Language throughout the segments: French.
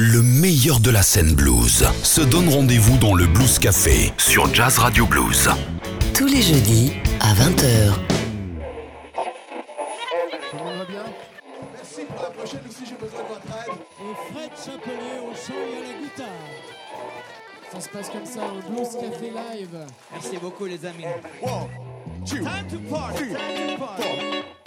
Le meilleur de la scène blues se donne rendez-vous dans le Blues Café sur Jazz Radio Blues. Tous les jeudis à 20h. Tout va bien Merci pour la prochaine aussi, j'ai besoin de votre aide. Et Fred Chapelet au chant et à la guitare. Ça se passe comme ça au Blues Café Live. Merci beaucoup les amis. One, two, Time to party, three, time to party.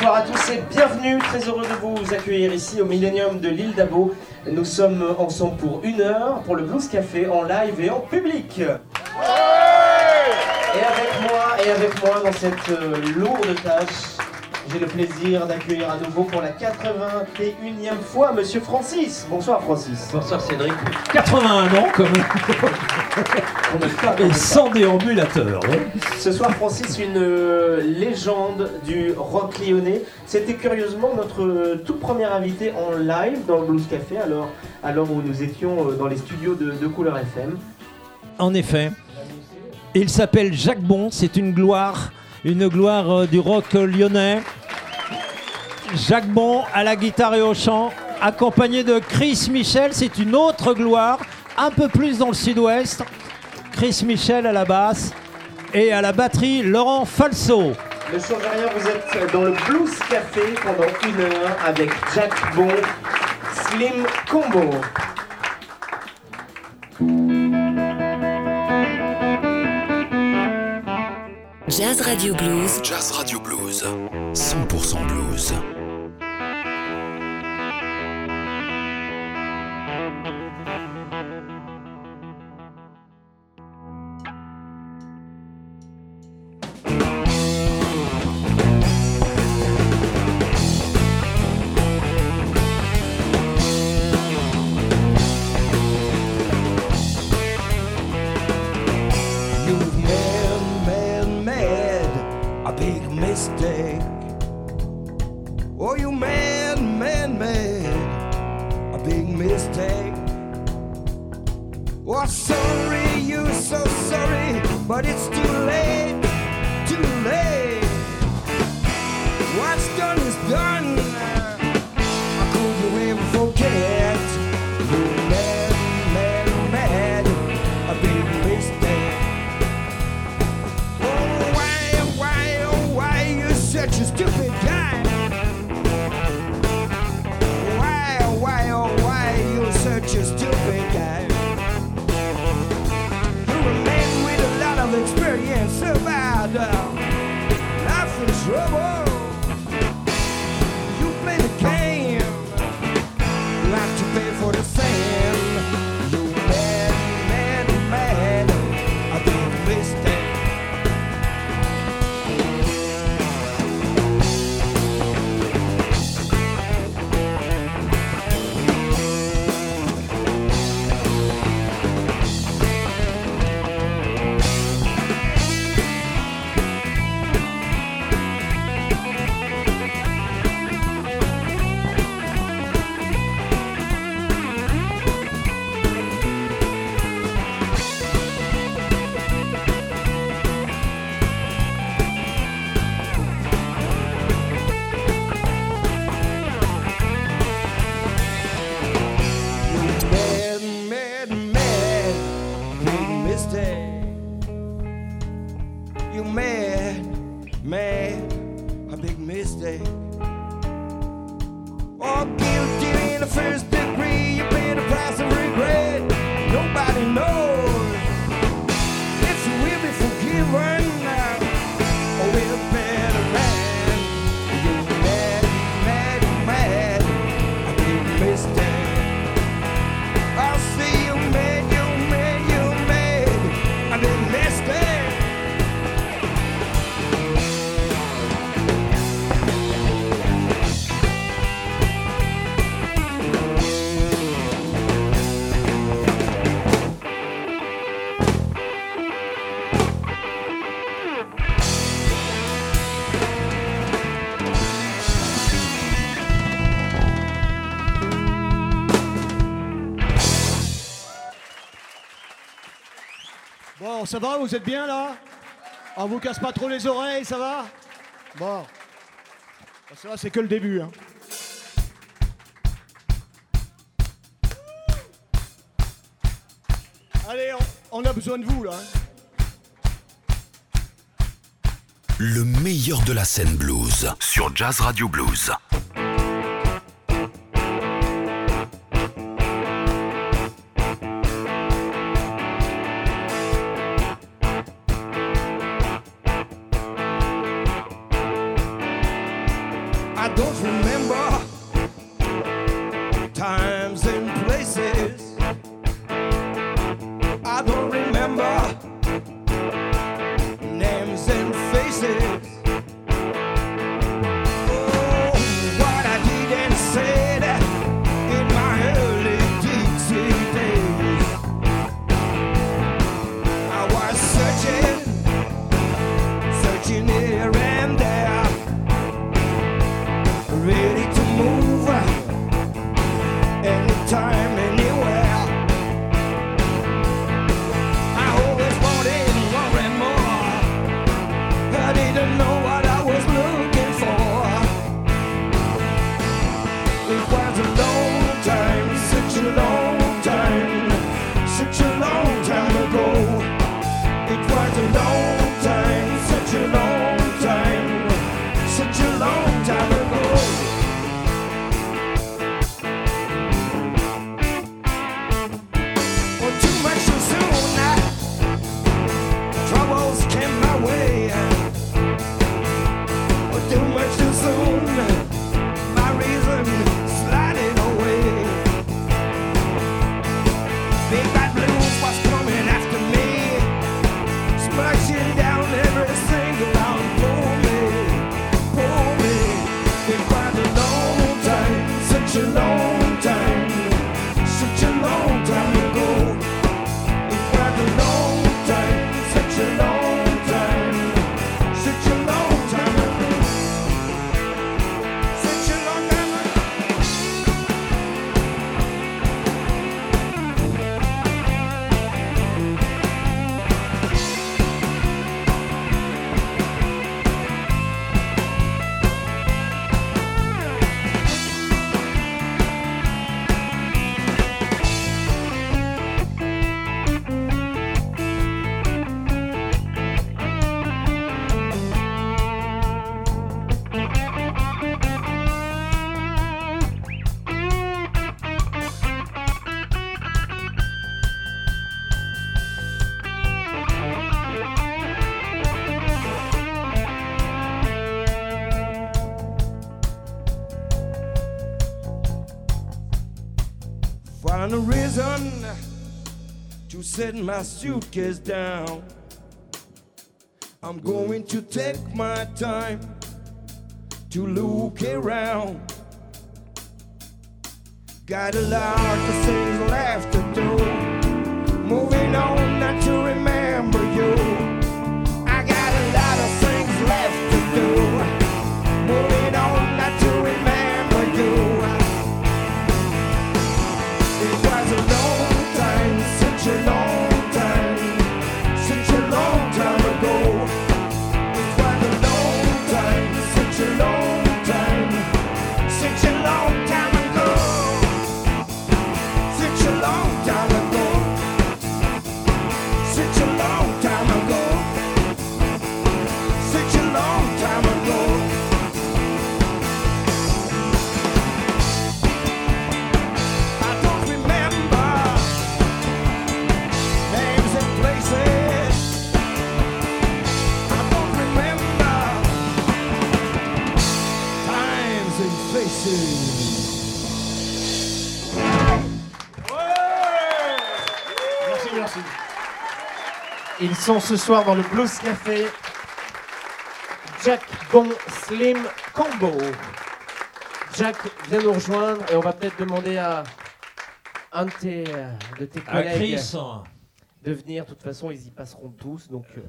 Bonsoir à tous et bienvenue, très heureux de vous accueillir ici au Millennium de l'île d'Abo. Nous sommes ensemble pour une heure pour le Blues Café en live et en public. Et avec moi, et avec moi dans cette euh, lourde tâche, j'ai le plaisir d'accueillir à nouveau pour la 81e fois Monsieur Francis. Bonsoir Francis. Bonsoir Cédric. 81 ans quand Et sans déambulateur. hein. Ce soir, Francis, une euh, légende du rock lyonnais. C'était curieusement notre euh, tout premier invité en live dans le Blues Café, alors, alors où nous étions euh, dans les studios de, de Couleur FM. En effet. Il s'appelle Jacques Bon. C'est une gloire. Une gloire du rock lyonnais. Jacques Bon à la guitare et au chant. Accompagné de Chris Michel. C'est une autre gloire. Un peu plus dans le sud-ouest. Chris Michel à la basse. Et à la batterie, Laurent Falso. Ne change rien, vous êtes dans le Blues Café pendant une heure avec Jack Bon, Slim Combo. Jazz Radio Blues. Jazz Radio Blues. 100% blues. Ça va, vous êtes bien là On vous casse pas trop les oreilles, ça va Bon. Ça c'est que le début. Hein. Allez, on, on a besoin de vous là. hein. Le meilleur de la scène blues sur Jazz Radio Blues. Don't remember set my suitcase down. I'm going to take my time to look around. Got a lot of things left to do. Moving on, not to remember you. I got a lot of things left to do. Sont ce soir dans le Blues Café. Jack Bon Slim Combo. Jack vient nous rejoindre et on va peut-être demander à un de tes, euh, de tes collègues Chris, de venir. De toute façon, ils y passeront tous. Donc, euh,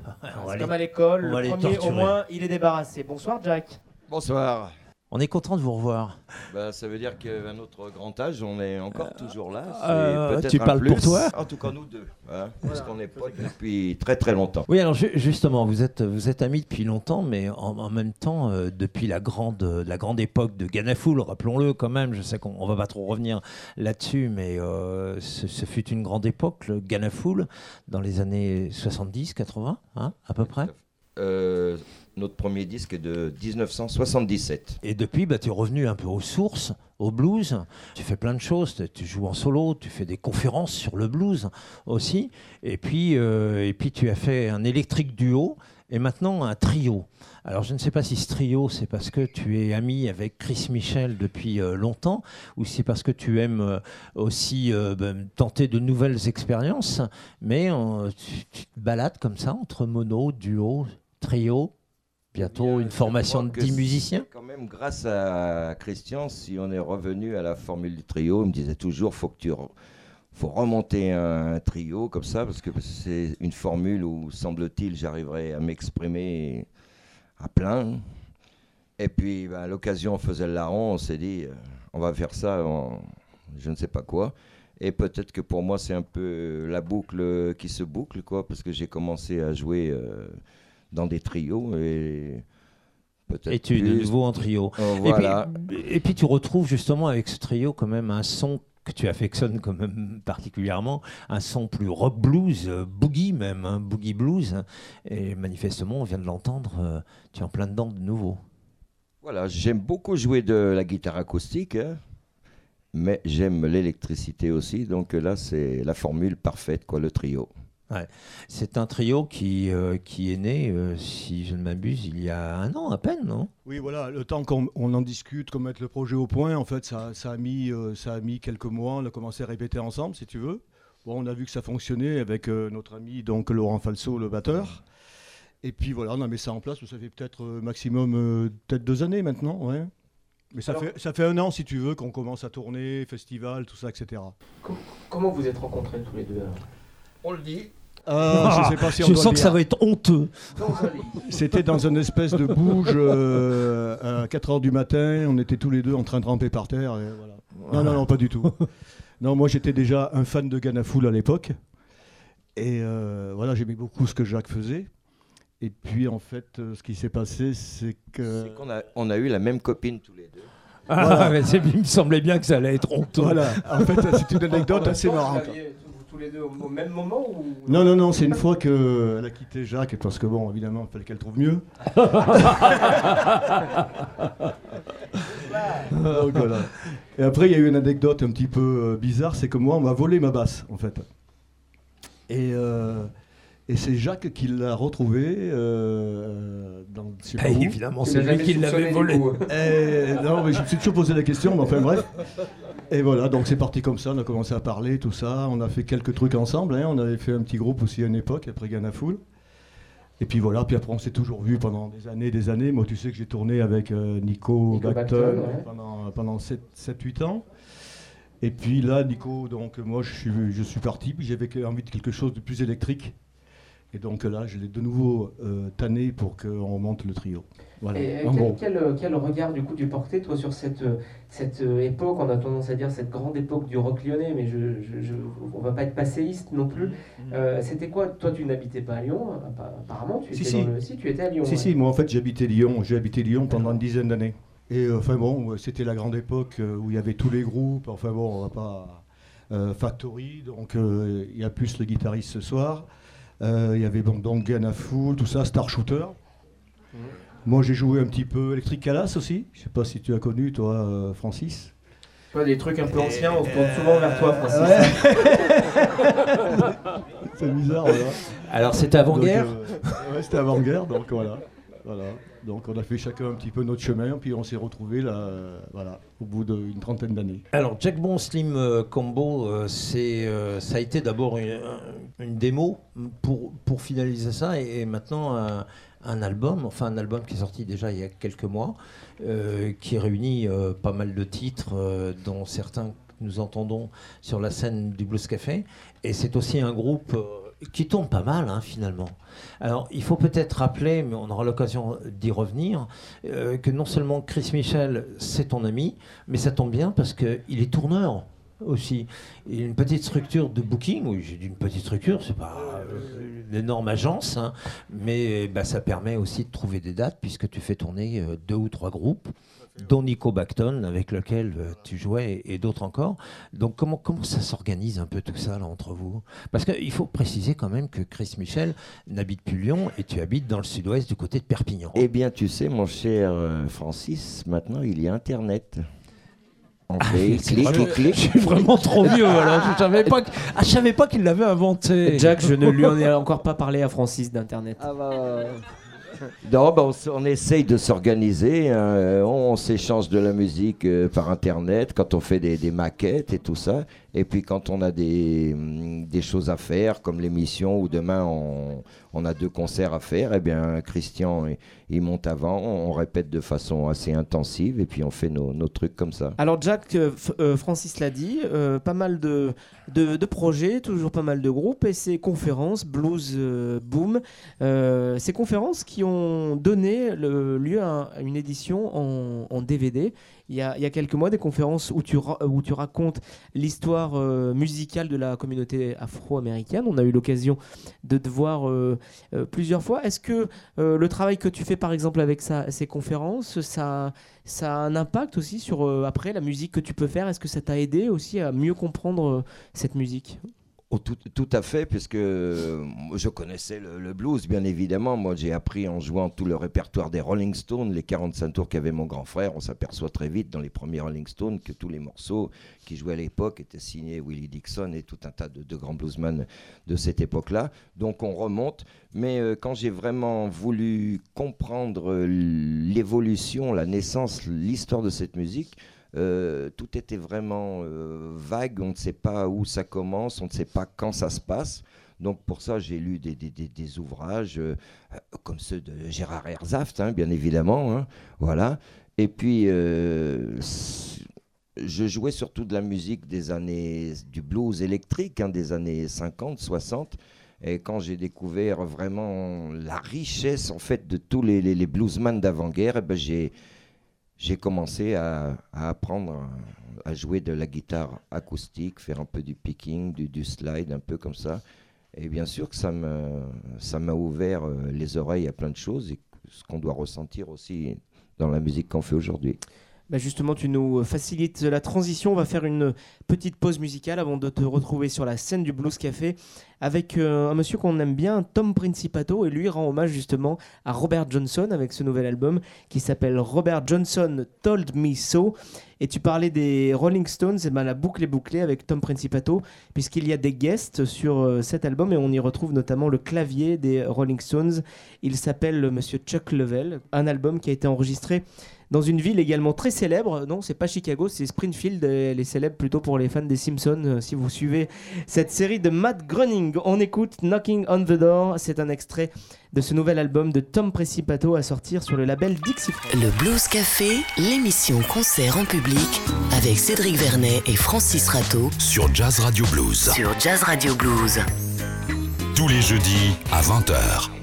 on va c'est comme à l'école. Le premier, au moins, il est débarrassé. Bonsoir, Jack. Bonsoir. On est content de vous revoir. Bah, ça veut dire qu'à notre grand âge, on est encore toujours là. Euh, peut-être tu parles pour toi En tout cas, nous deux. hein, Parce qu'on est potes depuis très très longtemps. Oui, alors ju- justement, vous êtes, vous êtes amis depuis longtemps, mais en, en même temps, euh, depuis la grande, la grande époque de Ganafoul, rappelons-le quand même, je sais qu'on on va pas trop revenir là-dessus, mais euh, ce, ce fut une grande époque, le Ganafoul, dans les années 70, 80, hein, à peu près. Notre premier disque est de 1977. Et depuis, bah, tu es revenu un peu aux sources, au blues. Tu fais plein de choses. Tu- joues en solo, tu fais des conférences sur le blues aussi. Et puis, euh, et puis tu as fait un électrique duo et maintenant un trio. Alors je ne sais pas si ce trio, c'est parce que tu es ami avec Chris Michel depuis euh, longtemps ou c'est parce que tu aimes euh, aussi ben, tenter de nouvelles expériences. Mais tu, tu te balades comme ça entre mono, duo, trio. Bientôt Bien, une formation de que 10 c'est musiciens. Quand même, grâce à Christian, si on est revenu à la formule du trio, il me disait toujours faut que tu faut remonter un, un trio comme ça parce que c'est une formule où semble-t-il j'arriverai à m'exprimer à plein. Et puis ben, l'occasion faisait le larron, on s'est dit euh, on va faire ça en je ne sais pas quoi. Et peut-être que pour moi c'est un peu la boucle qui se boucle quoi parce que j'ai commencé à jouer euh, dans des trios et peut-être Et tu es de nouveau en trio. Oh, Et, voilà. puis, et puis tu retrouves justement avec ce trio quand même un son que tu affectionnes quand même particulièrement, un son plus rock blues, euh, boogie même, hein, boogie blues. Et manifestement, on vient de l'entendre, euh, tu es en plein dedans de nouveau. Voilà, j'aime beaucoup jouer de la guitare acoustique, hein, mais j'aime l'électricité aussi. Donc là, c'est la formule parfaite, quoi, le trio. C'est un trio qui, euh, qui est né, euh, si je ne m'abuse, il y a un an à peine, non? Oui, voilà, le temps qu'on on en discute, qu'on mette le projet au point, en fait, ça, ça a mis, euh, ça a mis quelques mois. On a commencé à répéter ensemble, si tu veux. Bon, on a vu que ça fonctionnait avec euh, notre ami donc Laurent Falso, le batteur. Et puis voilà, on a mis ça en place. Ça fait peut-être euh, maximum euh, peut-être deux années maintenant, ouais. Mais ça, Alors- fait, ça fait un an, si tu veux, qu'on commence à tourner, festival, tout ça, etc. Comment vous êtes rencontrés tous les deux On le dit. Ah, je sais pas si on je doit sens le que dire. ça va être honteux. C'était dans une espèce de bouge euh, à 4 h du matin. On était tous les deux en train de ramper par terre. et voilà. Non, non, non, pas du tout. Non, moi j'étais déjà un fan de Ganafoul à l'époque. Et euh, voilà, j'aimais beaucoup ce que Jacques faisait. Et puis en fait, euh, ce qui s'est passé, c'est que. C'est qu'on a, on a eu la même copine tous les deux. Ah, mais c'est- il me semblait bien que ça allait être honteux. Voilà, en fait, c'est une anecdote assez marrante. Aviez tous les deux au au même moment ou... Non, non, non, c'est une fois qu'elle a quitté Jacques, parce que bon, évidemment, il fallait qu'elle trouve mieux. Donc, voilà. Et après, il y a eu une anecdote un petit peu euh, bizarre, c'est que moi, on m'a volé ma basse, en fait. Et, euh, et c'est Jacques qui l'a retrouvée euh, dans... je sais pas Ah, où. évidemment, c'est lui qui l'avait volé. Et, non, mais je me suis toujours posé la question, mais enfin bref. Et voilà, donc c'est parti comme ça, on a commencé à parler, tout ça. On a fait quelques trucs ensemble, hein. on avait fait un petit groupe aussi à une époque, après Ghana Full. Et puis voilà, puis après on s'est toujours vu pendant des années, des années. Moi, tu sais que j'ai tourné avec euh, Nico, Nico Bacton Bacton, ouais. pendant, pendant 7-8 ans. Et puis là, Nico, donc moi je suis, je suis parti, puis j'avais envie de quelque chose de plus électrique. Et donc là, je l'ai de nouveau euh, tanné pour qu'on monte le trio. Voilà, Et, euh, en quel, gros. quel, euh, quel regard du coup tu portais toi sur cette, euh, cette époque, on a tendance à dire cette grande époque du rock lyonnais, mais je, je, je- on va pas être passéiste non plus. Euh, C'était quoi? Toi tu n'habitais pas à Lyon, appa- apparemment tu Si, étais si. dans le... Si tu étais à Lyon. Si, ouais. si, moi en fait j'habitais Lyon, j'ai habité Lyon pendant une dizaine d'années. Et euh, enfin bon, c'était la grande époque où il y avait tous les groupes, enfin bon, on va pas. euh, Factory, donc euh, il y a plus le guitariste ce soir. Euh, Il y avait bon, donc Ghana Full, tout ça, Star Shooter. Moi j'ai joué un petit peu Electric Calas aussi, je sais pas si tu as connu toi euh, Francis. Toi, des trucs un peu anciens, on se tourne souvent vers toi Francis. C'est bizarre, voilà. Alors c'était avant-guerre Donc, euh, ouais, c'était avant-guerre, donc voilà. voilà. Donc on a fait chacun un petit peu notre chemin, puis on s'est retrouvés là, euh, voilà, au bout d'une trentaine d'années. Alors, Jack Bon Slim euh, Combo, euh, c'est, ça a été d'abord une, démo pour, pour finaliser ça et, maintenant un, album, enfin un album qui est sorti déjà il y a quelques mois, qui réunit pas mal de titres, dont certains que nous entendons sur la scène du Blues Café. Et c'est aussi un groupe qui tourne pas mal hein, finalement. Alors il faut peut-être rappeler, mais on aura l'occasion d'y revenir, euh, que non seulement Chris Michel c'est ton ami, mais ça tombe bien parce qu'il est tourneur aussi. Il a une petite structure de booking, oui j'ai dit une petite structure, c'est pas euh, une énorme agence, hein, mais bah, ça permet aussi de trouver des dates puisque tu fais tourner euh, deux ou trois groupes dont Nico Bacton, avec lequel euh, tu jouais, et, d'autres encore. Donc comment, comment ça s'organise un peu tout ça là, entre vous? Parce qu'il faut préciser quand même que Chris Michel n'habite plus Lyon et tu habites dans le sud-ouest du côté de Perpignan. Eh bien, tu sais, mon cher euh, Francis, maintenant il y a Internet. Clic, vraiment- clic. Je suis vraiment trop vieux alors je savais pas, que- ah, je savais pas qu'il l'avait inventé. Jack, je ne lui en ai encore pas parlé à Francis d'Internet. Ah bah, Non, bah, on, on essaye de s'organiser. hein, On, s'échange de la musique euh, par Internet quand on fait des maquettes et tout ça. Et puis quand on a des, choses à faire, comme l'émission où demain on, a deux concerts à faire, eh bien Christian il, il monte avant, on répète de façon assez intensive et puis on fait nos, trucs comme ça. Alors Jack, euh, euh, Francis l'a dit, euh, pas mal de, projets, toujours pas mal de groupes et ces conférences, Blues Boom, ces conférences qui ont donné lieu à, une édition en DVD. Il y, a, quelques mois, des conférences où tu, racontes l'histoire euh, musicale de la communauté afro-américaine. On a eu l'occasion de te voir euh, euh, plusieurs fois. Est-ce que le travail que tu fais par exemple avec ces conférences, ça, ça a un impact aussi sur après la musique que tu peux faire? Est-ce que ça t'a aidé aussi à mieux comprendre cette musique? Oh, tout, tout à fait, puisque euh, je connaissais le, blues, bien évidemment. Moi, j'ai appris en jouant tout le répertoire des Rolling Stones, les 45 tours qu'avait mon grand frère. On s'aperçoit très vite dans les premiers Rolling Stones que tous les morceaux qui jouaient à l'époque étaient signés Willie Dixon et tout un tas de, de grands bluesmen de cette époque-là. Donc, on remonte. Mais euh, quand j'ai vraiment voulu comprendre euh, l'évolution, la naissance, l'histoire de cette musique, euh, tout était vraiment euh, vague, on ne sait pas où ça commence, on ne sait pas quand ça se passe. Donc pour ça, j'ai lu des, ouvrages euh, comme ceux de Gérard Herzaft, hein, bien évidemment. hein, voilà. Et puis, je jouais surtout de la musique des années, du blues électrique, hein, des années 50, 60. Et quand j'ai découvert vraiment la richesse en fait de tous les, les, les bluesmen d'avant-guerre, eh ben, j'ai j'ai commencé à, apprendre à jouer de la guitare acoustique, faire un peu du picking, du, slide, un peu comme ça. Et bien sûr que ça m'a ouvert euh, les oreilles à plein de choses et ce qu'on doit ressentir aussi dans la musique qu'on fait aujourd'hui. Bah justement, tu nous facilites la transition. On va faire une petite pause musicale avant de te retrouver sur la scène du Blues Café avec euh, un monsieur qu'on aime bien, Tom Principato, et lui rend hommage justement à Robert Johnson avec ce nouvel album qui s'appelle Robert Johnson Told Me So. Et tu parlais des Rolling Stones, et ben la boucle est bouclée avec Tom Principato, puisqu'il y a des guests sur euh, cet album et on y retrouve notamment le clavier des Rolling Stones. Il s'appelle Monsieur Chuck Level, un album qui a été enregistré dans une ville également très célèbre. Non, c'est pas Chicago, c'est Springfield. Elle est célèbre plutôt pour les fans des Simpsons. euh, Si vous suivez cette série de Matt Groening, on écoute Knocking on the Door. C'est un extrait de ce nouvel album de Tom Principato à sortir sur le label Dixie. Le Blues Café, l'émission concert en public avec Cédric Vernet et Francis Rateau Sur Jazz Radio Blues. sur Jazz Radio Blues. Tous les jeudis à 20h.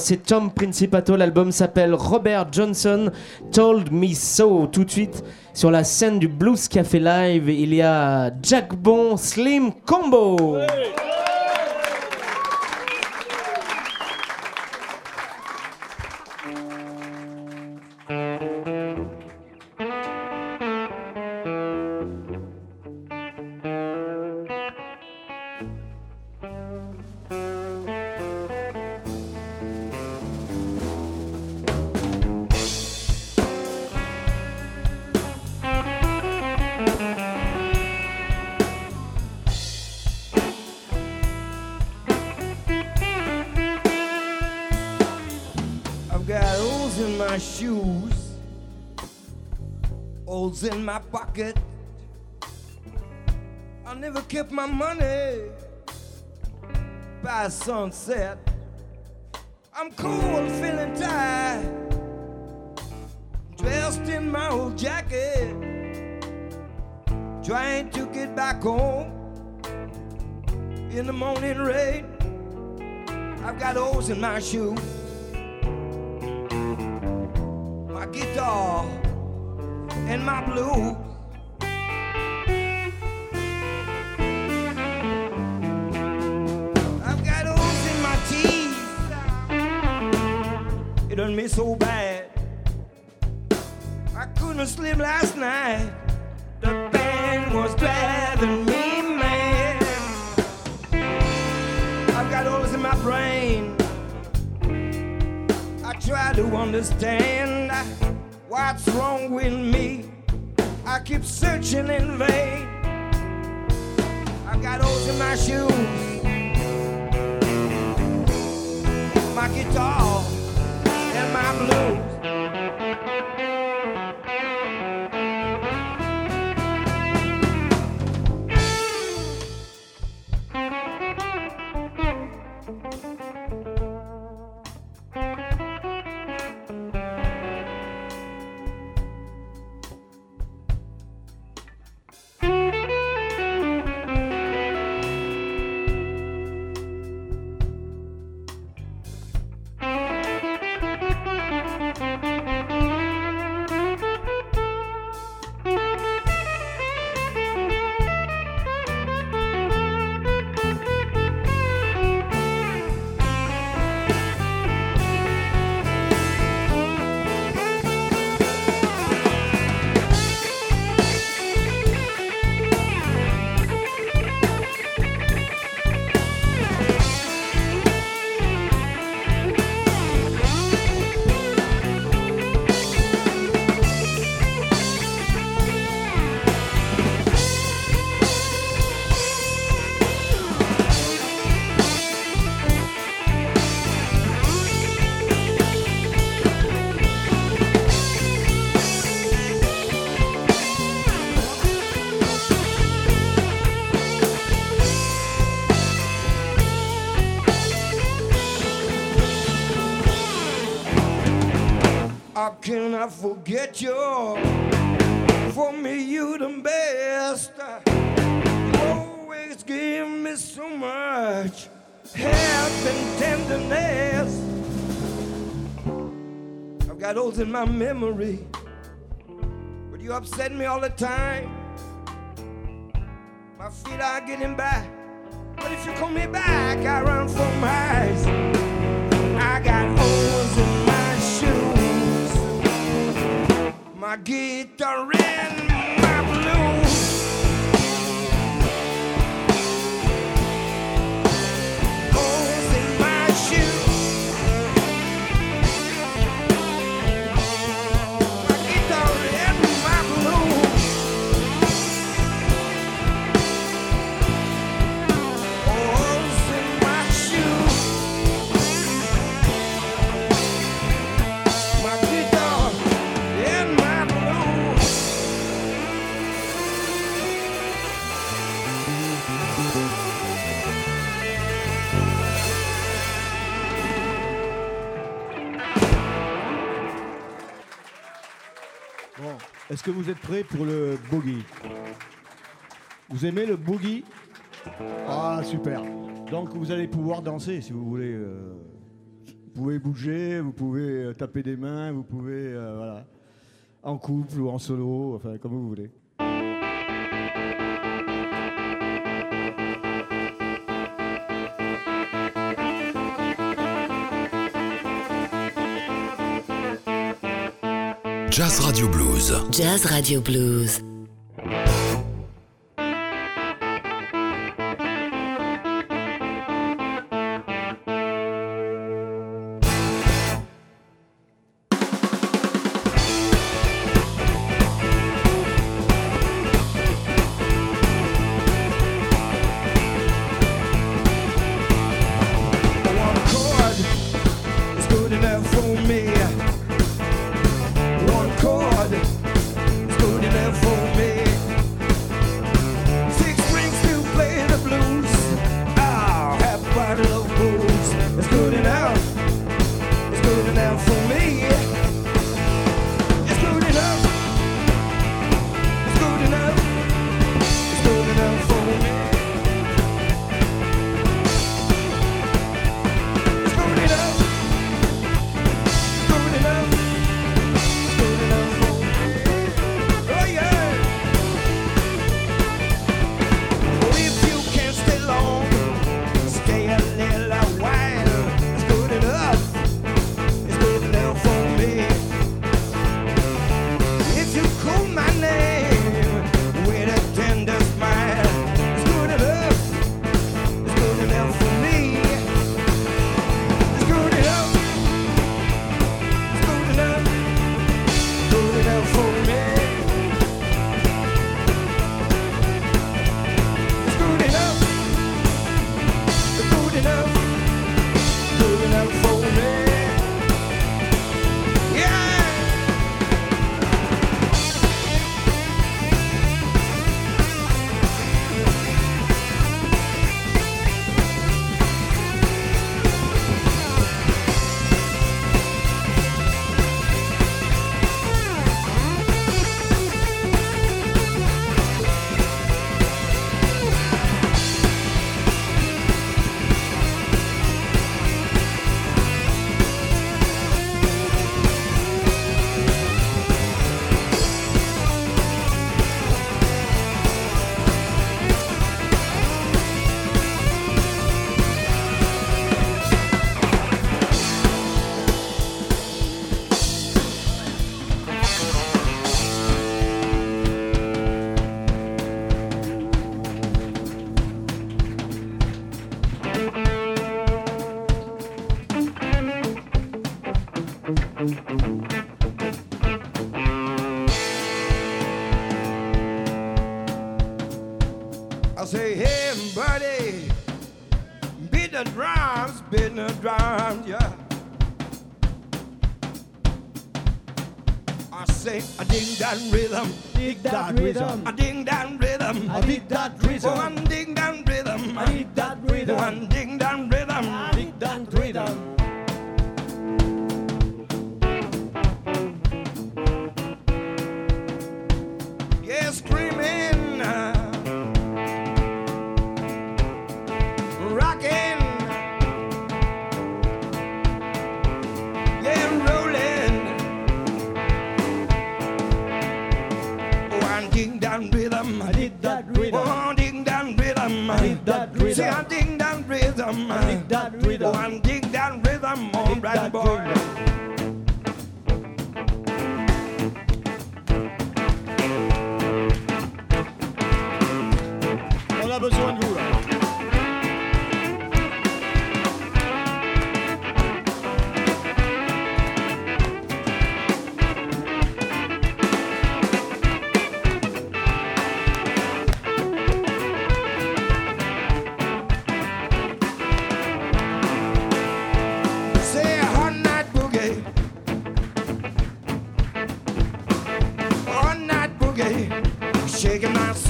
c'est Tom Principato. L'album s'appelle Robert Johnson Told Me So. Tout de suite, sur la scène du Blues Café Live, il y a Jack Bon Slim Combo. my money by sunset. I'm cool, feeling tired, dressed in my old jacket, trying to get back home in the morning rain. I've got holes in my shoe. My guitar and my blues. in my memory. But you upset me all the time. My feet are getting back. But if you call me back, I run for miles. I got holes in my shoes. My guitar. Est-ce que vous êtes prêts pour le boogie? Vous aimez le boogie? Ah, super. Donc vous allez pouvoir danser si vous voulez. Euh. Vous pouvez bouger, vous pouvez euh, taper des mains, vous pouvez, euh, voilà, en couple ou en solo, enfin comme vous voulez. Jazz Radio Blues. Jazz Radio Blues.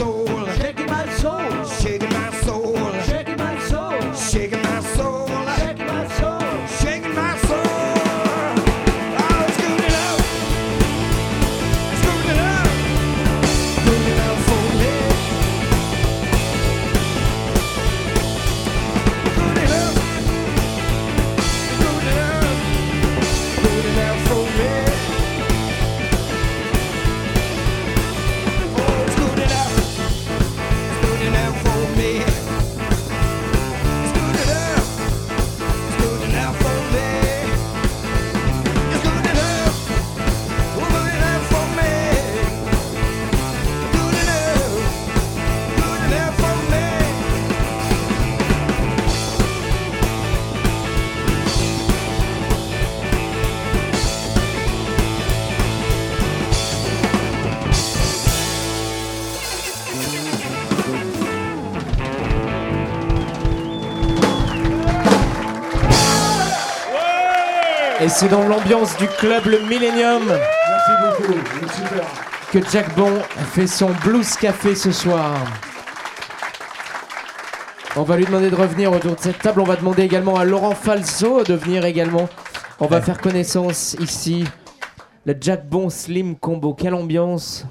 Soul. C'est dans l'ambiance du club Le Millennium Merci beaucoup, vous êtes super. que Jack Bon fait son blues café ce soir. On va lui demander de revenir autour de cette table. On va demander également à Laurent Falso de venir également. On va faire connaissance ici. Le Jack Bon Slim Combo. Quelle ambiance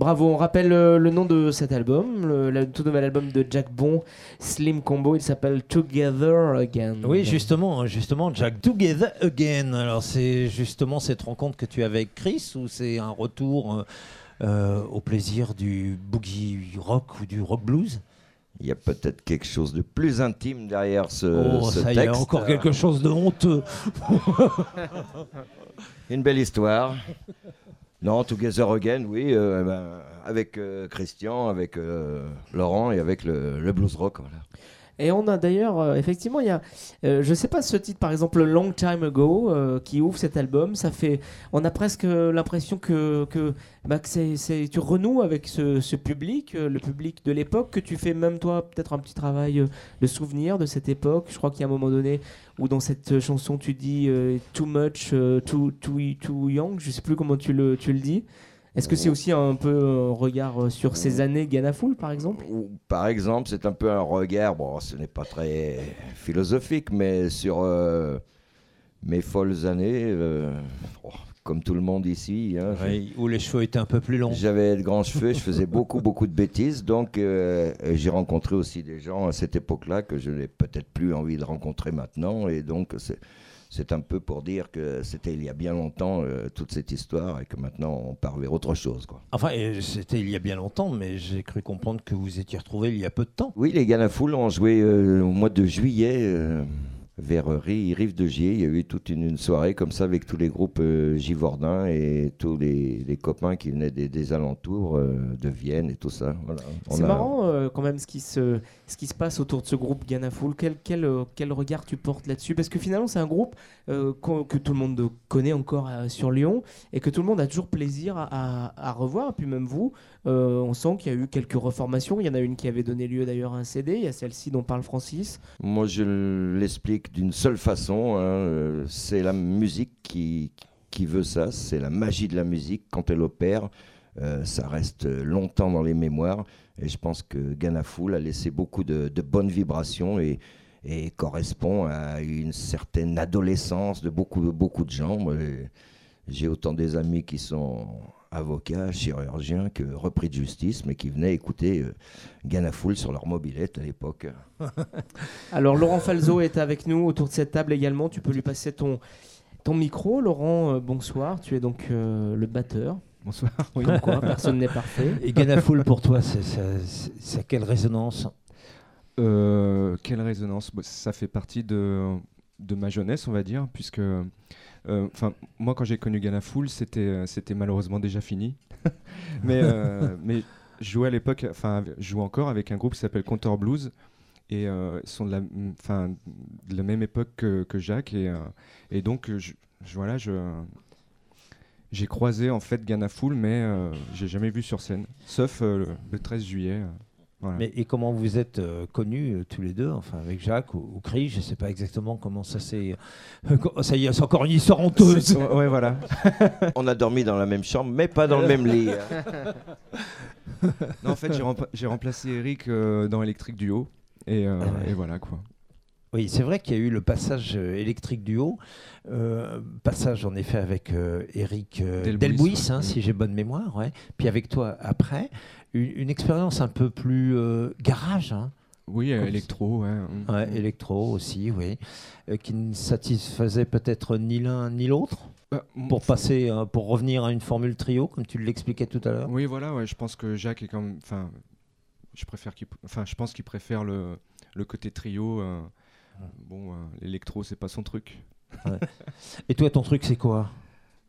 Bravo, on rappelle euh, le nom de cet album, le, le tout nouvel album de Jack Bon, Slim Combo, il s'appelle Together Again. Oui, justement, justement, Jack Together Again. Alors, c'est justement cette rencontre que tu as avec Chris ou c'est un retour euh, euh, au plaisir du boogie rock ou du rock blues? Il y a peut-être quelque chose de plus intime derrière ce, Oh, ce ça y texte. est, encore quelque chose de honteux. Une belle histoire. Non, Together Again, oui, euh, ben, avec euh, Christian, avec euh, Laurent et avec le, le blues rock. Voilà. Et on a d'ailleurs, euh, effectivement, il y a, euh, je sais pas ce titre par exemple, Long Time Ago, euh, qui ouvre cet album. Ça fait, on a presque l'impression que, que, bah, que c'est, c'est- tu renoues avec ce, ce public, euh, le public de l'époque, que tu fais même toi peut-être un petit travail de souvenir de cette époque. Je crois qu'il y a un moment donné où dans cette chanson tu dis too much, too, too, too young, je sais plus comment tu le, tu le dis. Est-ce que c'est aussi un peu un regard euh, sur ces années Ghana Full par exemple? Ou, Par exemple, c'est un peu un regard, bon, ce n'est pas très philosophique, mais sur euh, mes folles années, euh, oh, comme tout le monde ici. hein, Oui, où les cheveux étaient un peu plus longs. J'avais de grands cheveux, je faisais beaucoup, beaucoup de bêtises. Donc, euh, j'ai rencontré aussi des gens à cette époque-là que je n'ai peut-être plus envie de rencontrer maintenant. Et donc, c'est, c'est un peu pour dire que c'était il y a bien longtemps, euh, toute cette histoire, et que maintenant, on part vers autre chose. Quoi. Enfin, c'était il y a bien longtemps, mais j'ai cru comprendre que vous étiez retrouvés il y a peu de temps. Oui, les Full ont joué euh, au mois de juillet. euh, vers Ri- Rive de Gier, il y a eu toute une, une soirée comme ça avec tous les groupes euh, givordins et tous les, les copains qui venaient des, des alentours euh, de Vienne et tout ça. Voilà. C'est a- marrant euh, quand même ce qui, se, ce qui se passe autour de ce groupe Ghana Full. Quel, quel, euh, quel regard tu portes là-dessus? Parce que finalement, c'est un groupe que tout le monde connaît encore sur Lyon et que tout le monde a toujours plaisir à, à- à revoir. Puis même vous, euh, on sent qu'il y a eu quelques reformations. Il y en a une qui avait donné lieu d'ailleurs à un CD. Il y a celle-ci dont parle Francis. Moi, je l'explique d'une seule façon. hein, euh, c'est la musique qui, qui veut ça. C'est la magie de la musique. Quand elle opère, euh, ça reste longtemps dans les mémoires. Et je pense que Ghana Full a laissé beaucoup de, bonnes vibrations et, correspond à une certaine adolescence de beaucoup, de beaucoup de gens. J'ai autant des amis qui sont avocats, chirurgiens que repris de justice, mais qui venaient écouter euh, Ghana Full sur leur mobilette à l'époque. Alors Laurent Falzo est avec nous autour de cette table également. Tu peux lui passer ton, ton micro. Laurent, euh, bonsoir. Tu es donc euh, le batteur. Bonsoir. Comme quoi, personne n'est parfait. Et Ghana Full, pour toi, c'est- quelle résonance? Euh, quelle résonance? Ça fait partie de, de ma jeunesse, on va dire, puisque euh, enfin moi, quand j'ai connu Ghana Full, c'était euh, c'était malheureusement déjà fini. mais, euh, mais je jouais à l'époque, enfin, je joue encore avec un groupe qui s'appelle Contour Blues. Et euh, sont de la, de la même époque que, que Jacques. Et, euh, et donc, euh, je, voilà, je, j'ai croisé en fait Full, mais euh, j'ai jamais vu sur scène, sauf euh, le 13 juillet. Voilà. Mais, et comment vous êtes euh, connus euh, tous les deux, enfin avec Jacques ou, ou Chris, je ne sais pas exactement comment ça s'est. euh, ça y est, c'est encore une histoire honteuse. Ouais, voilà. On a dormi dans la même chambre, mais pas dans le même lit. Non, en fait, j'ai rempla- j'ai remplacé Eric euh, dans Electric Duo. Et, euh, et voilà quoi. Oui, c'est vrai qu'il y a eu le passage électrique du haut, euh, passage en effet avec euh, Eric euh, Delbouis, Delbouis, ouais. hein, si j'ai bonne mémoire, ouais. puis avec toi après, une, une expérience un peu plus euh, garage. Hein. Oui, euh, électro, ouais. mm. Ouais, électro aussi, oui, euh, qui ne satisfaisait peut-être ni l'un ni l'autre. Bah, Pour passer, euh, pour revenir à une formule trio, comme tu l'expliquais tout à l'heure? Oui, voilà, ouais, je pense que Jacques est quand même. Enfin, je préfère qu'il. Enfin, je pense qu'il préfère le, le côté trio. euh, bon, l'électro, c'est pas son truc. Ouais. Et toi, ton truc, c'est quoi?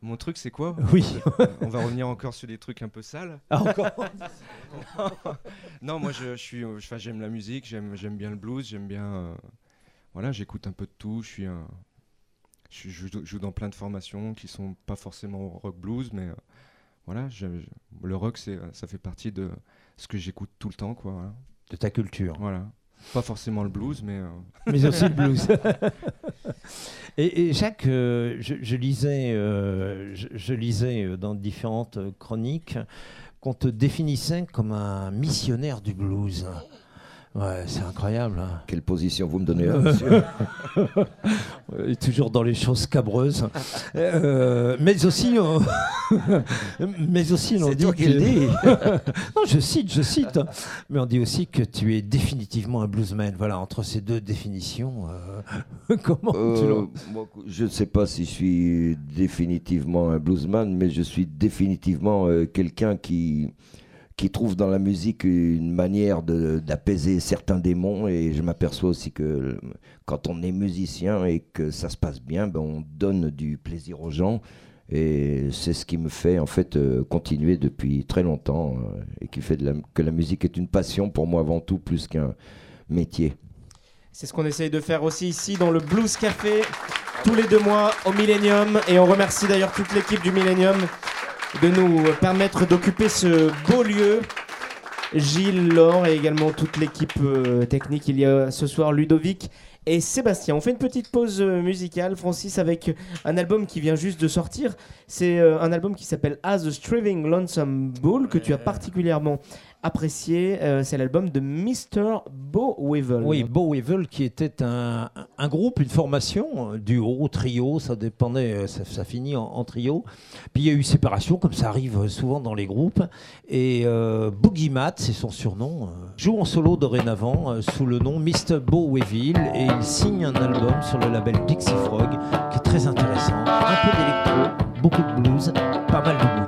Mon truc, c'est quoi Oui. Euh, On va revenir encore sur des trucs un peu sales. Ah, encore non, non, moi, je, je suis. Enfin, j'aime la musique, j'aime, j'aime bien le blues, j'aime bien. euh, voilà, j'écoute un peu de tout. Je suis un. Je, joue- dans plein de formations qui sont pas forcément rock blues, mais euh, voilà, le rock, c'est, ça fait partie de ce que j'écoute tout le temps, quoi. voilà. De ta culture. Voilà. Pas forcément le blues, mais. euh, mais aussi le blues. et, Jacques, euh, je, lisais, euh, je, lisais euh, dans différentes chroniques qu'on te définissait comme un missionnaire du blues. Ouais, c'est incroyable. hein. Quelle position vous me donnez là, monsieur toujours dans les choses cabreuses. Euh, mais aussi, euh, mais aussi, on dit que- dis. non, je cite, je cite. Mais on dit aussi que tu es définitivement un bluesman. Voilà, entre ces deux définitions, euh, comment tu Euh, le- moi, je ne sais pas si je suis définitivement un bluesman, mais je suis définitivement quelqu'un qui, qui trouve dans la musique une manière d'apaiser certains démons. Et je m'aperçois aussi que quand on est musicien et que ça se passe bien, ben, on donne du plaisir aux gens. Et c'est ce qui me fait en fait euh, continuer depuis très longtemps euh, et qui fait que la musique est une passion pour moi avant tout plus qu'un métier. C'est ce qu'on essaye de faire aussi ici dans le Blues Café, tous les deux mois au Millennium. Et on remercie d'ailleurs toute l'équipe du Millennium de nous permettre d'occuper ce beau lieu. Gilles, Laure et également toute l'équipe euh, technique. Il y a ce soir Ludovic et Sébastien. On fait une petite pause euh, musicale, Francis, avec un album qui vient juste de sortir. C'est euh, un album qui s'appelle As a Striving Lonesome Bull que tu as particulièrement apprécié. Euh, c'est l'album de Mr. Bo Weevil. Oui, Bo qui était un, un groupe, une formation, euh, duo, trio, ça dépendait, euh, ça, finit en, trio. Puis il y a eu séparation, comme ça arrive souvent dans les groupes. Et Boogie Matt, c'est son surnom, joue en solo dorénavant sous le nom Mr. Bo Weevil et il signe un album sur le label Pixie Frog qui est très intéressant. Un peu d'électro, beaucoup de blues, pas mal de boogie.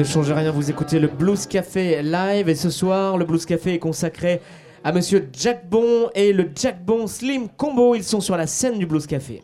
Ne changez rien, vous écoutez le Blues Café live et ce soir, le Blues Café est consacré à monsieur Jack Bon et le Jack Bon Slim Combo. Ils sont sur la scène du Blues Café.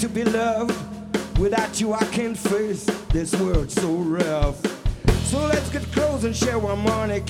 to be loved. Without you, I can't face this world so rough. So let's get close and share one morning.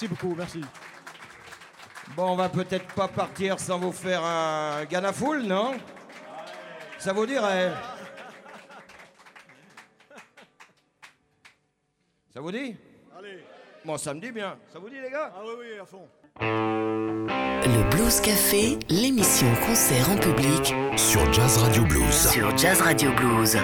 Merci beaucoup, merci. Bon, on va peut-être pas partir sans vous faire un Ganafoul, non? Ça vous dirait Ça vous dit? Allez. Bon, ça me dit bien. Ça vous dit, les gars? Ah oui, oui, à fond. Le Blues Café, l'émission concert en public Sur Jazz Radio Blues. sur Jazz Radio Blues.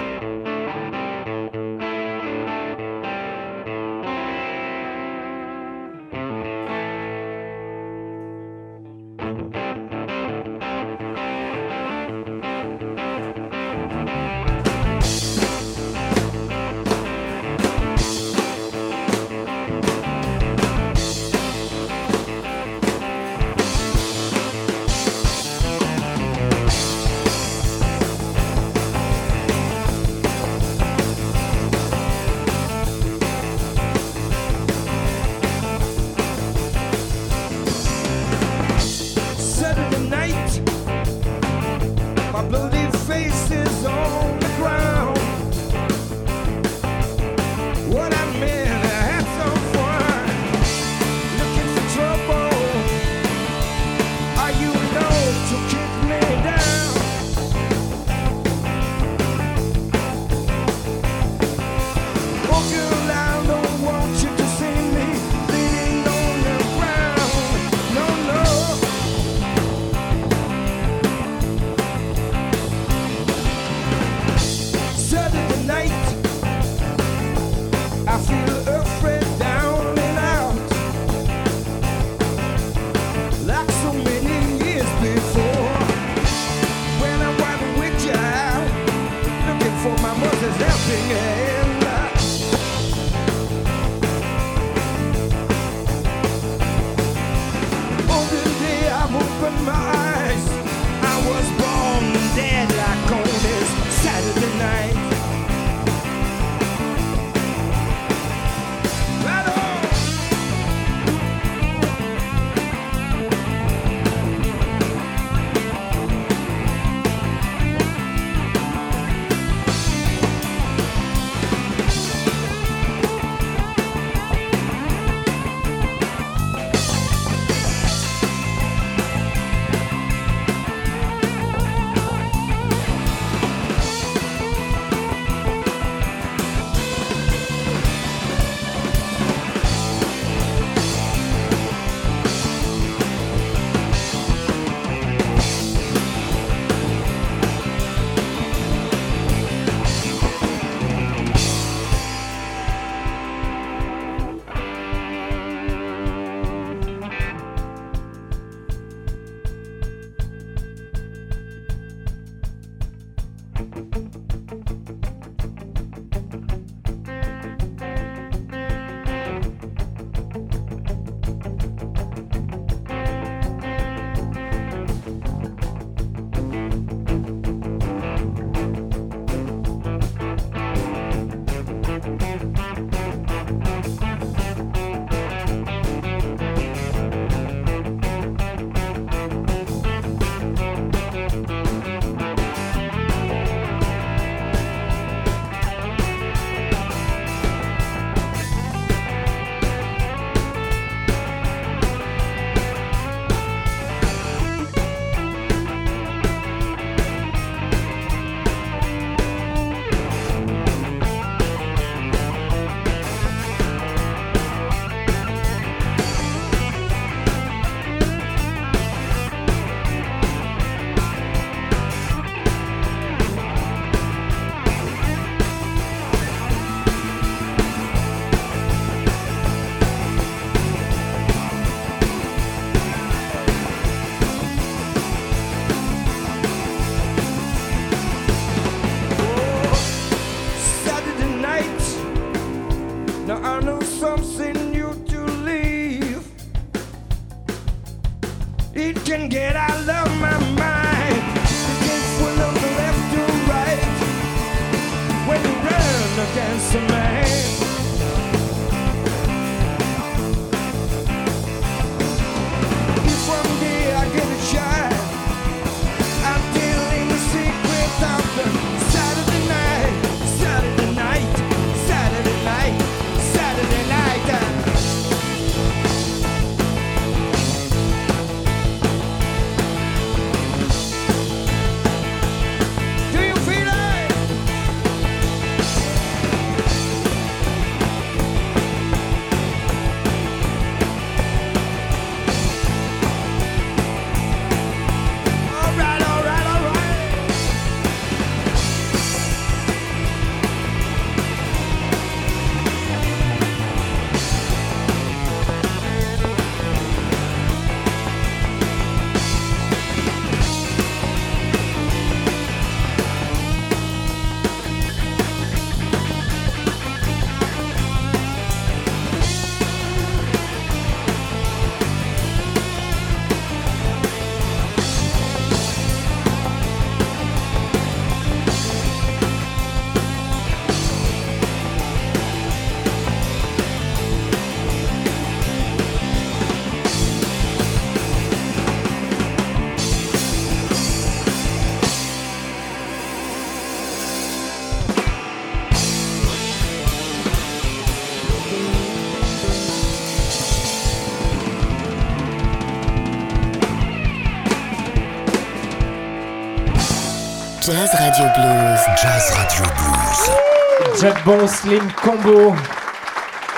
Radio Blues. Jazz Radio Blues. Jack Bon, Slim Combo.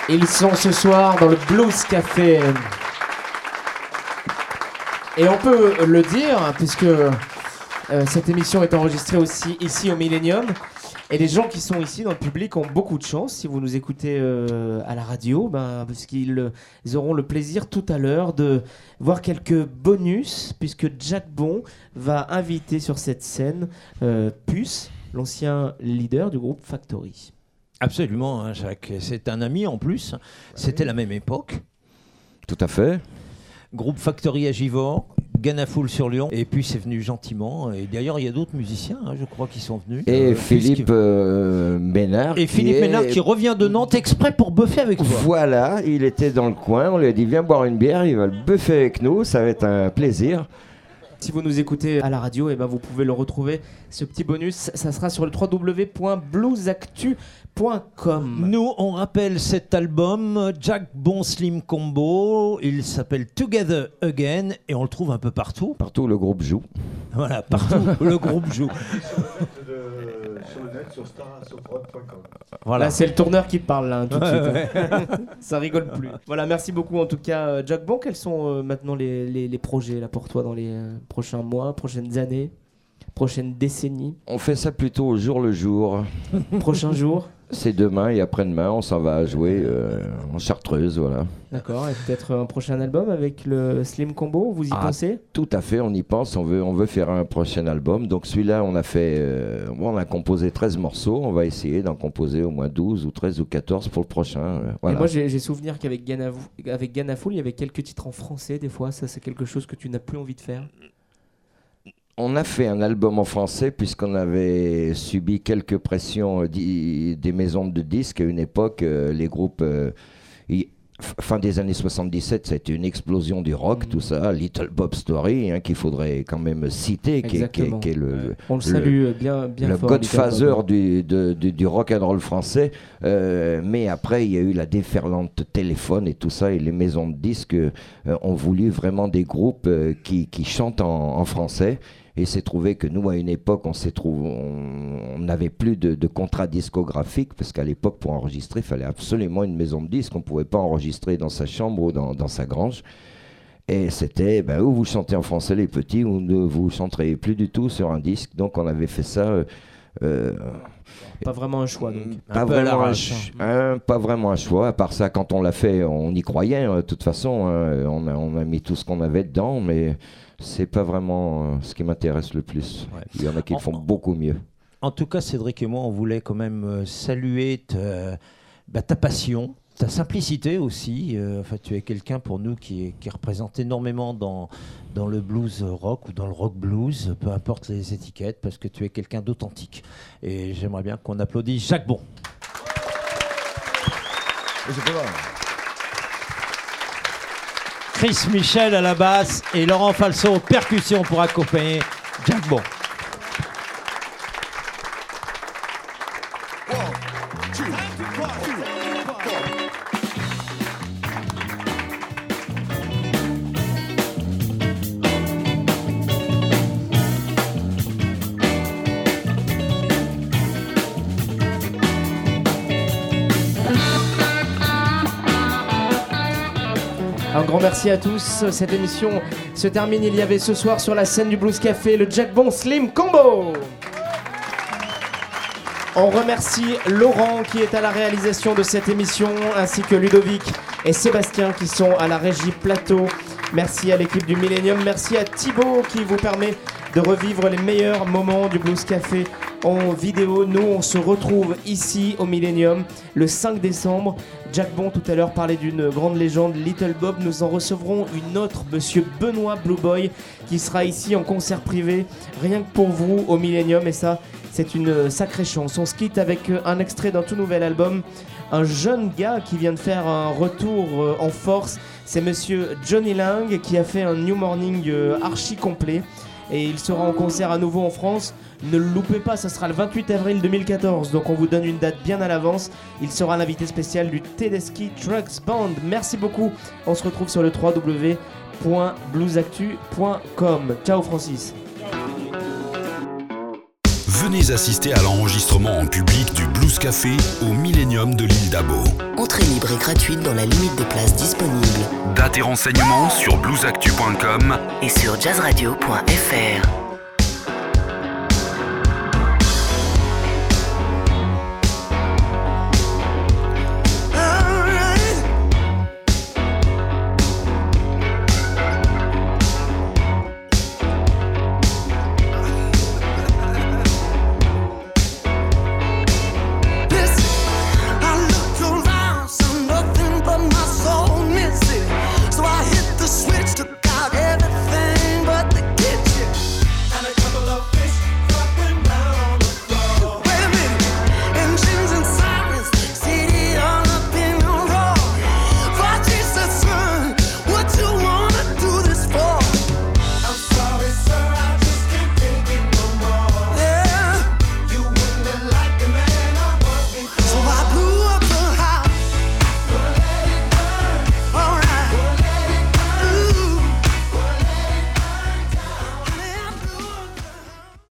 Ils sont ce soir dans le Blues Café. Et on peut le dire, puisque euh, cette émission est enregistrée aussi ici au Millennium. Et les gens qui sont ici dans le public ont beaucoup de chance si vous nous écoutez euh, à la radio, ben, parce qu'ils euh, auront le plaisir tout à l'heure de voir quelques bonus, puisque Jack Bon va inviter sur cette scène euh, Puce, l'ancien leader du groupe Factory. Absolument, hein, Jacques. C'est un ami en plus. C'était la même époque. Tout à fait. Groupe Factory à Givors, Ganafoul sur Lyon. Et puis c'est venu gentiment. Et d'ailleurs, il y a d'autres musiciens, hein, je crois, qui sont venus. Et Euh, Philippe euh, Ménard. Et Philippe est- Ménard qui revient de Nantes exprès pour buffer avec toi. Voilà, il était dans le coin, on lui a dit viens boire une bière, il va le buffer avec nous, ça va être un plaisir. Si vous nous écoutez à la radio, et ben vous pouvez le retrouver. Ce petit bonus, ça sera sur le www.bluesactu.com. Nous, on rappelle cet album, Jack Bon Slim Combo. Il s'appelle Together Again et on le trouve un peu partout. Partout le groupe joue. Voilà, partout le groupe joue. sur le net, sur star.com. Voilà. Là, c'est le tourneur qui parle là, tout de Ouais, suite. hein. ça rigole plus. Voilà, merci beaucoup en tout cas, euh, Jack Bon. Quels sont euh, maintenant les, les- les projets là pour toi dans les euh, prochains mois, prochaines années, prochaines décennies, On fait ça plutôt au jour le jour. prochains jours C'est demain et après-demain, on s'en va jouer euh, en Chartreuse, voilà. D'accord, et peut-être un prochain album avec le Slim Combo, vous y Ah, pensez? Tout à fait, on y pense, on veut, on veut faire un prochain album. Donc celui-là, on a fait, euh, on a composé 13 morceaux, on va essayer d'en composer au moins 12 ou 13 ou 14 pour le prochain. euh, Et moi, j'ai souvenir qu'avec Ganafou- avec Ganafoul, il y avait quelques titres en français des fois. Ça, c'est quelque chose que tu n'as plus envie de faire? On a fait un album en français puisqu'on avait subi quelques pressions euh, des maisons de disques à une époque. euh, les groupes, euh, y- fin des années 77, c'était une explosion du rock, tout ça. Little Bob Story, hein, qu'il faudrait quand même citer, qui est, qui est- Exactement. qui est le, On le salue bien, bien le fort. Godfather du, de- du, du rock and roll français. Euh, mais après, il y a eu la déferlante téléphone et tout ça, et les maisons de disques euh, ont voulu vraiment des groupes euh, qui, qui chantent en, en français. Et c'est trouvé que nous, à une époque, on s'est trouvé, on on n'avait plus de, de contrat discographique parce qu'à l'époque, pour enregistrer, il fallait absolument une maison de disques. On ne pouvait pas enregistrer dans sa chambre ou dans, dans sa grange. Et c'était, ben, ou vous chantez en français les petits, ou ne vous chanterez plus du tout sur un disque. Donc on avait fait ça. euh, euh, Pas vraiment un choix, donc. pas, Un vraiment un, ch- hein, pas vraiment un choix. À part ça, quand on l'a fait, on y croyait. hein, de toute façon, hein, on, a, on a mis tout ce qu'on avait dedans, mais c'est pas vraiment euh, ce qui m'intéresse le plus. Ouais. Il y en a qui le En- font beaucoup mieux. En tout cas, Cédric et moi, on voulait quand même euh, saluer bah, ta passion, ta simplicité aussi. Euh, enfin, tu es quelqu'un pour nous qui, qui représente énormément dans, dans le blues rock ou dans le rock blues, peu importe les étiquettes, parce que tu es quelqu'un d'authentique. Et j'aimerais bien qu'on applaudisse Jacques Bon. Chris Michel à la basse et Laurent Falso aux percussions pour accompagner Jacques Bon. Merci à tous. Cette émission se termine. Il y avait ce soir sur la scène du Blues Café le Jack Bon Slim Combo. On remercie Laurent qui est à la réalisation de cette émission, ainsi que Ludovic et Sébastien qui sont à la régie plateau. Merci à l'équipe du Millennium, merci à Thibaut qui vous permet de revivre les meilleurs moments du Blues Café en vidéo. Nous, on se retrouve ici au Millennium le 5 décembre. Jack Bon tout à l'heure parlait d'une grande légende, Little Bob. Nous en recevrons une autre, Monsieur Benoît Blue Boy, qui sera ici en concert privé, rien que pour vous au Millennium. Et ça, c'est une sacrée chance. On se quitte avec un extrait d'un tout nouvel album. Un jeune gars qui vient de faire un retour euh, en force, c'est Monsieur Johnny Lang qui a fait un New Morning euh, archi complet et il sera en concert à nouveau en France. Ne le loupez pas, ça sera le 28 avril 2014, donc on vous donne une date bien à l'avance. Il sera l'invité spécial du Tedeschi Trucks Band. Merci beaucoup, on se retrouve sur le www.bluesactu.com. Ciao Francis. Venez assister à l'enregistrement en public du Blues Café au Millennium de l'île d'Abo. Entrée libre et gratuite dans la limite des places disponibles Date et renseignements sur bluesactu.com et sur jazzradio.fr.